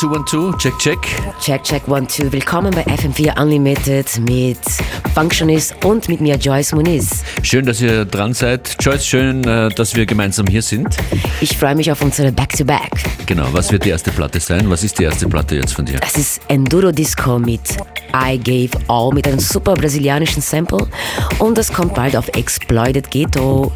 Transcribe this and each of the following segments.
two, one, two. Check, check. Check, check, one, two. Willkommen bei FM4 Unlimited mit Functionist und mit mir Joyce Muniz. Schön, dass ihr dran seid. Joyce, schön, äh, dass wir gemeinsam hier sind. Ich freue mich auf unsere Back-to-Back. Genau, was wird die erste Platte sein? Was ist die erste Platte jetzt von dir? Das ist Enduro Disco mit I Gave All mit einem super brasilianischen Sample und das kommt bald auf Exploited Ghetto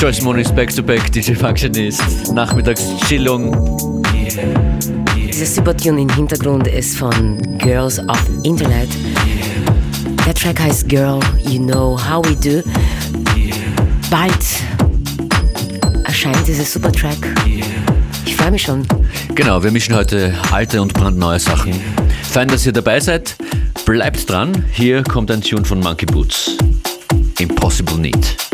Joyce Moon ist back-to-back DJ Functionist. Nachmittagschillung. Dieser Supertune im Hintergrund ist von Girls of Internet. Der Track heißt Girl, You Know How We Do. Bald erscheint dieser Supertrack. Ich freue mich schon. Genau, wir mischen heute alte und brandneue Sachen. Fein, dass ihr dabei seid. Bleibt dran. Hier kommt ein Tune von Monkey Boots. Impossible Need.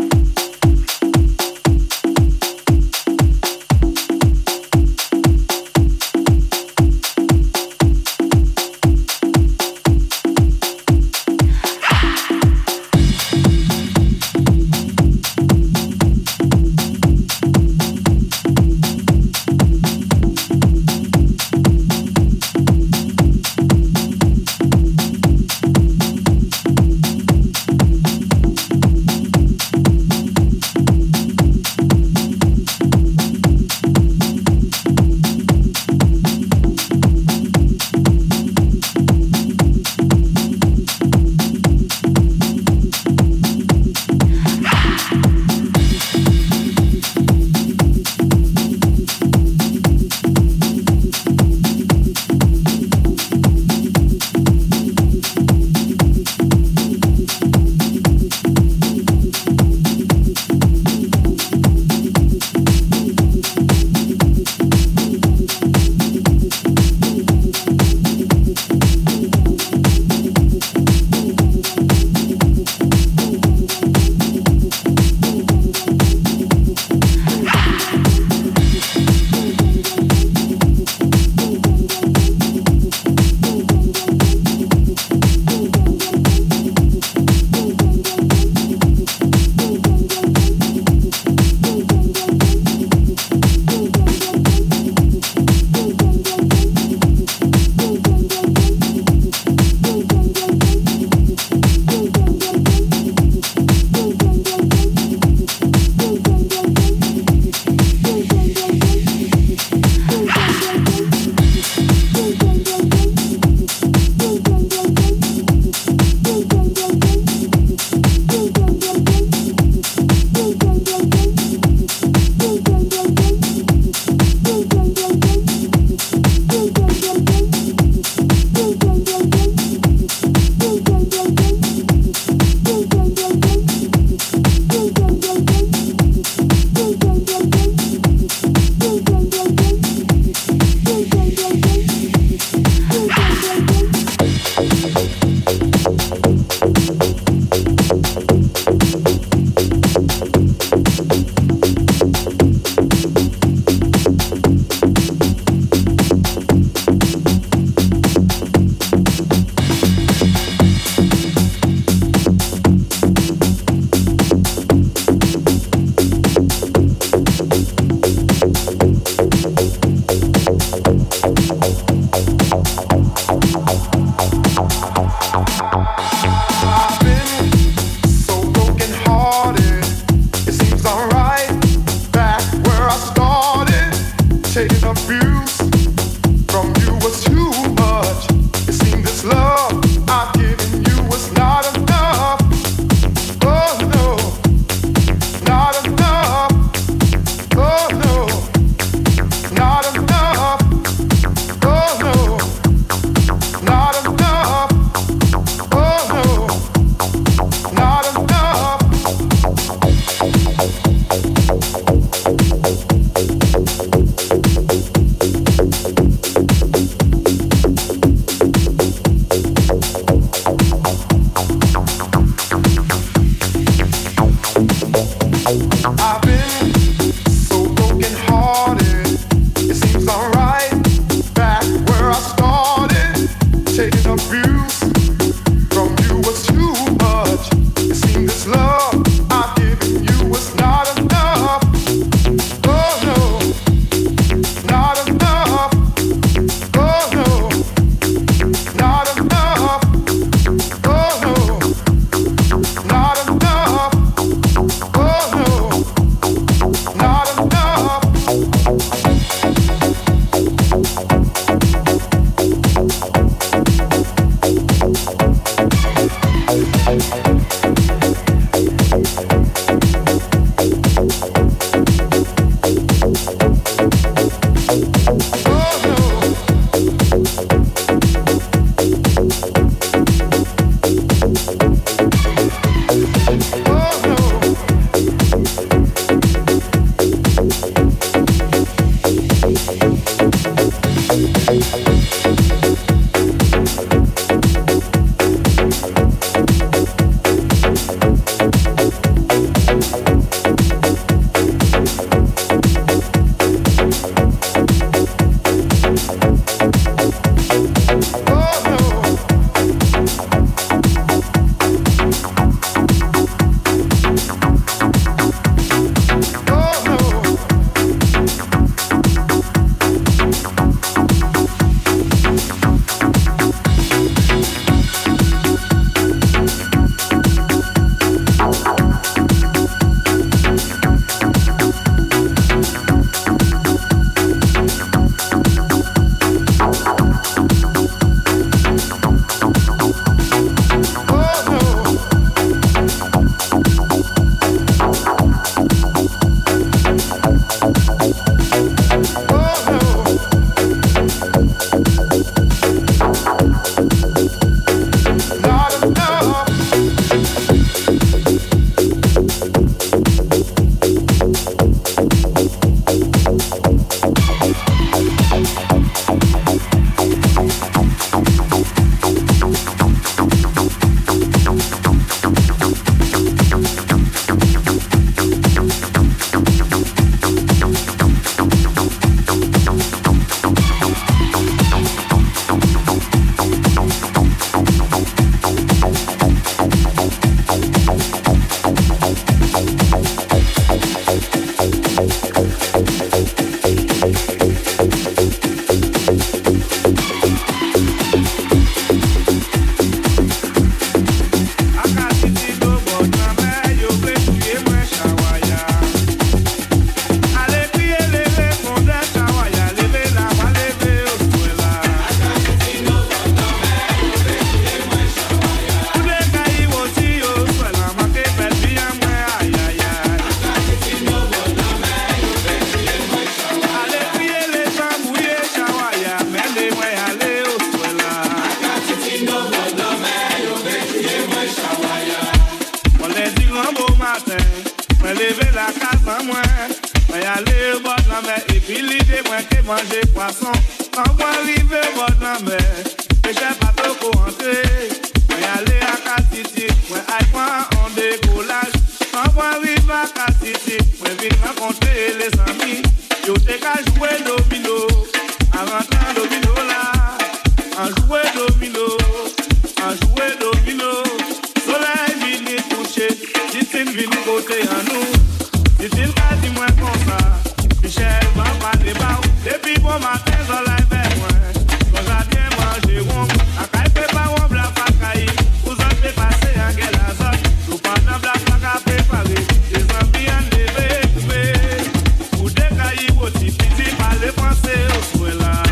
le français au sous là.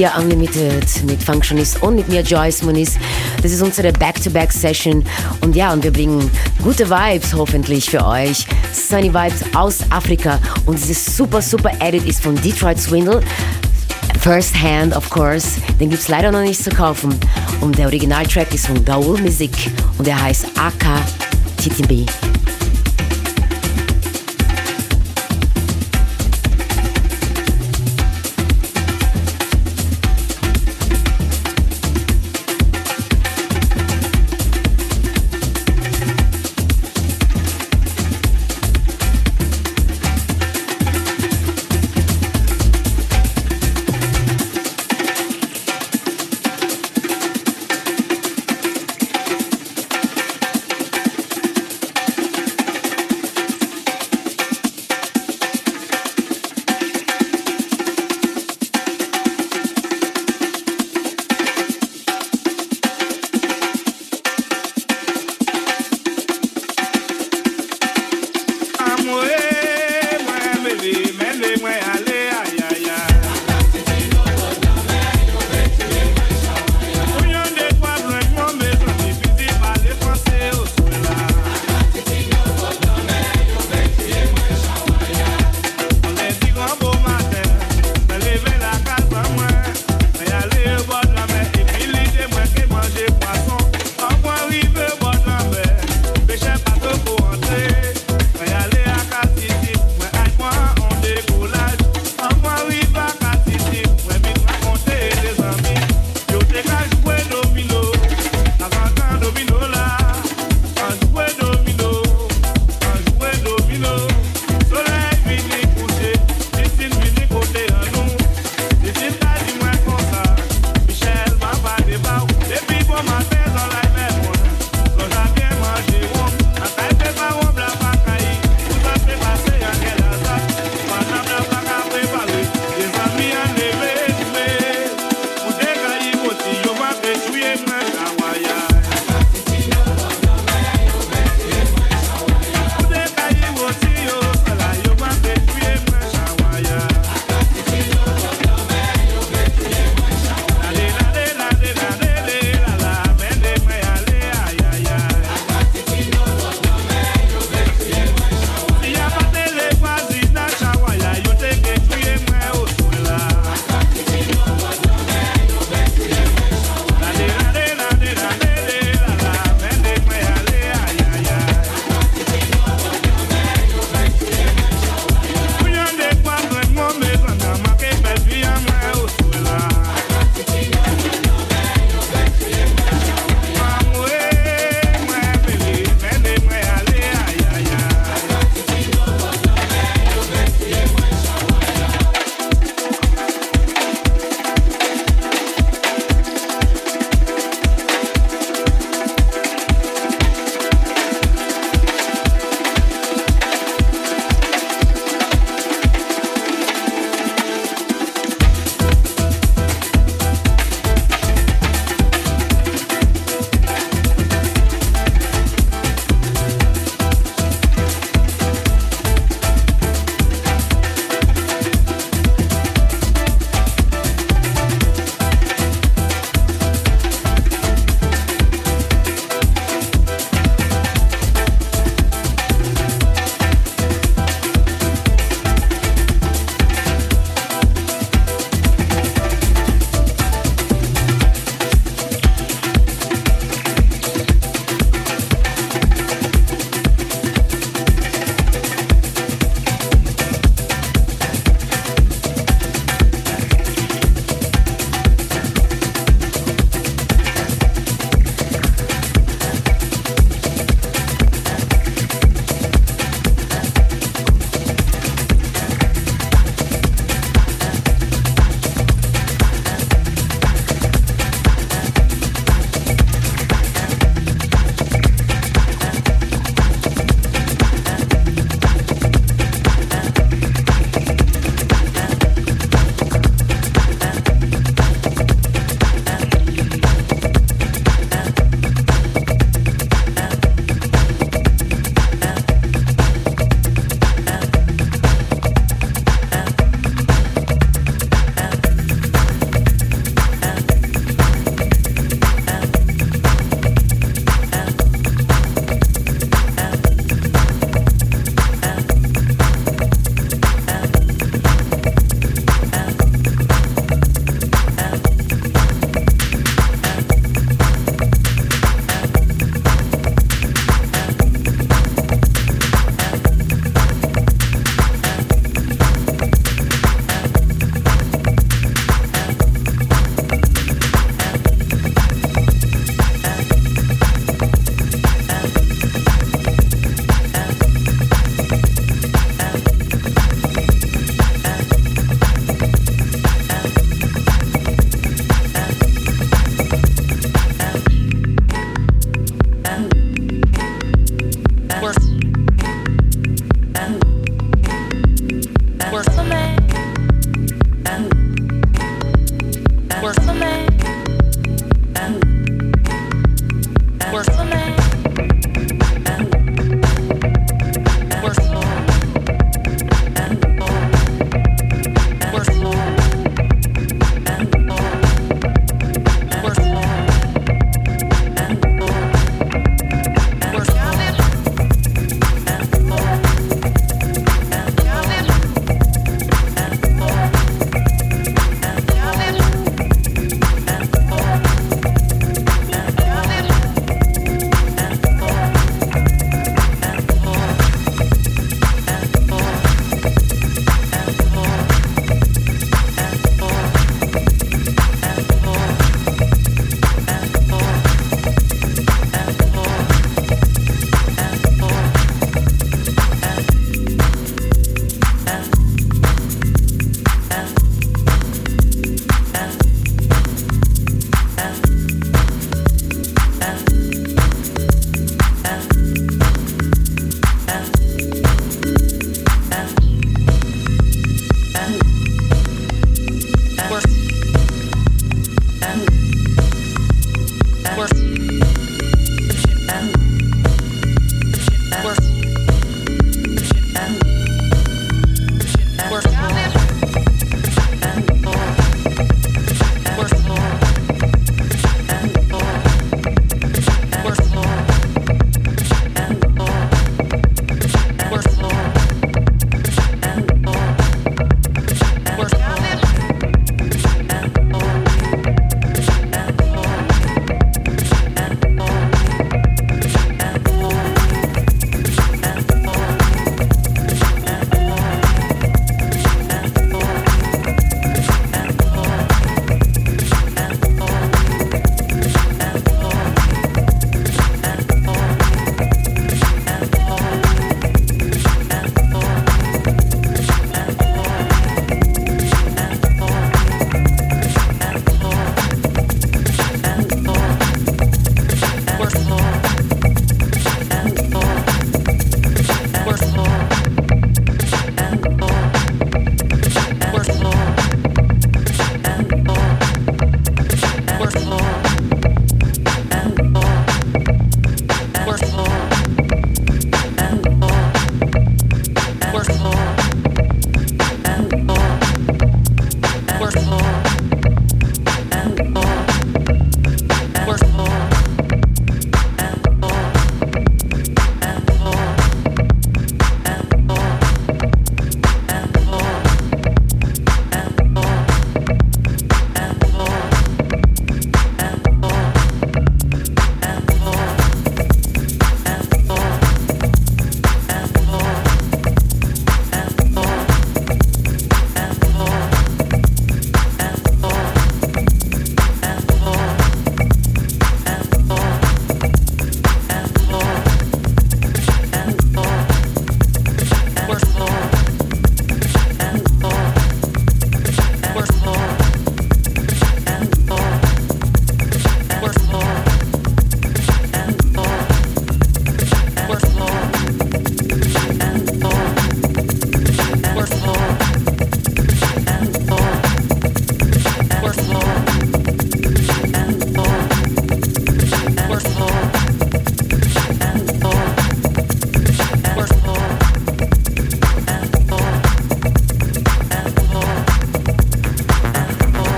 FM4 Unlimited mit Functionist und mit mir Joyce Muniz. Das ist unsere Back-to-Back-Session und ja, und wir bringen gute Vibes hoffentlich für euch. Sunny Vibes aus Afrika und dieses super, super Edit ist von Detroit Swindle. First Hand, of course. Den gibt's leider noch nicht zu kaufen. Und der Originaltrack ist von Gaul Music und der heißt AK TTB.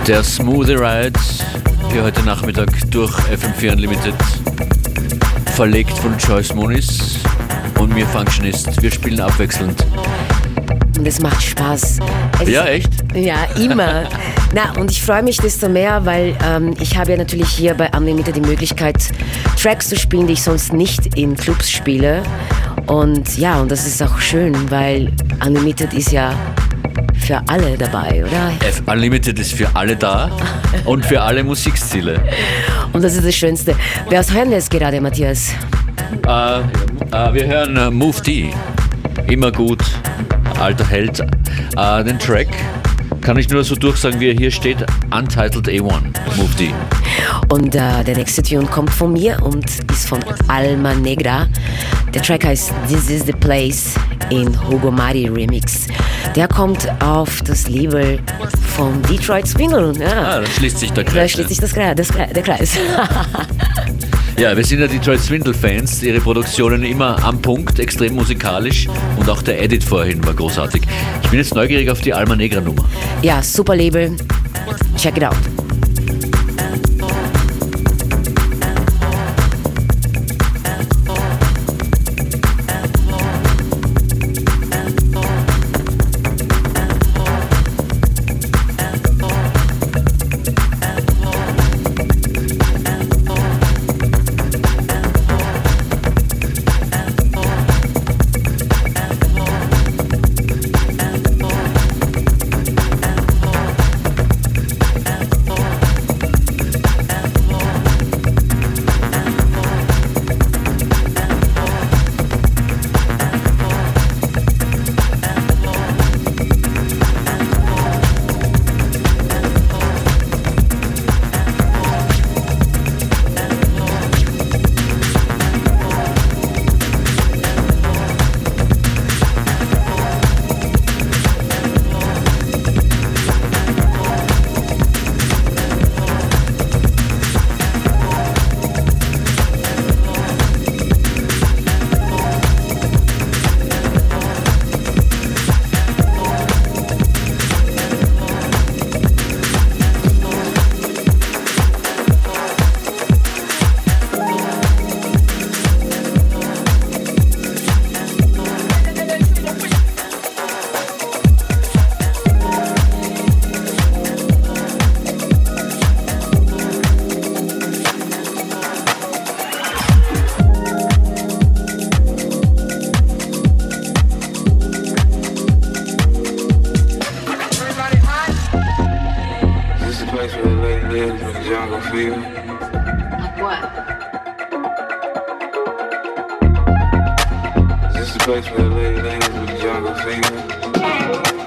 Der Smoothie Ride hier heute Nachmittag durch FM4 Unlimited, verlegt von Joyce Moniz und mir Functionist. Wir spielen abwechselnd. Und es macht Spaß. Es ja, echt? Ja, immer. Na, und ich freue mich desto mehr, weil ähm, ich habe ja natürlich hier bei Unlimited die Möglichkeit, Tracks zu spielen, die ich sonst nicht in Clubs spiele. Und ja, und das ist auch schön, weil Unlimited ist ja für alle dabei, oder? F Unlimited ist für alle da und für alle Musikstile. Und das ist das Schönste. Wer hören wir jetzt gerade, Matthias? Äh, äh, wir hören äh, Move D. Immer gut, alter Held. Äh, den Track kann ich nur so durchsagen, wie er hier steht: Untitled A1, Move D. Und äh, der nächste Tune kommt von mir und ist von Alma Negra. Der Track heißt This is the Place in Hugo Mari Remix. Der kommt auf das Label von Detroit Swingle. Ja. Ah, da schließt sich der Kreis. Da schließt sich das, das, der Kreis. ja, wir sind ja Detroit Swindle-Fans. Ihre Produktionen immer am Punkt, extrem musikalisch. Und auch der Edit vorhin war großartig. Ich bin jetzt neugierig auf die Alma Negra Nummer. Ja, super Label. Check it out. Place where the lady lives with the jungle fever? Like what? Is this the place where the lady lives with the jungle fever?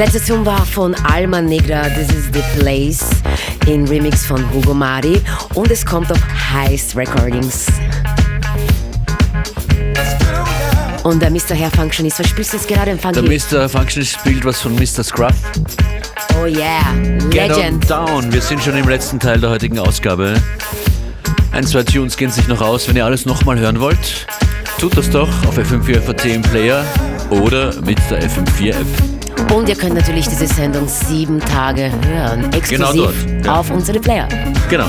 Der letzte Song war von Alma Negra, This is the Place, in Remix von Hugo Mari und es kommt auf Heist Recordings. Und der Mr. Herr Functionist, was spielst du jetzt gerade im Funky? Der Mr. Functionist spielt was von Mr. Scruff. Oh yeah, Legend. Get on down, wir sind schon im letzten Teil der heutigen Ausgabe. Ein, zwei Tunes gehen sich noch aus. Wenn ihr alles nochmal hören wollt, tut das doch auf FM4FAT im Player oder mit der FM4 App. Und ihr könnt natürlich diese Sendung sieben Tage hören, genau exklusiv genau auf unsere Player. Genau.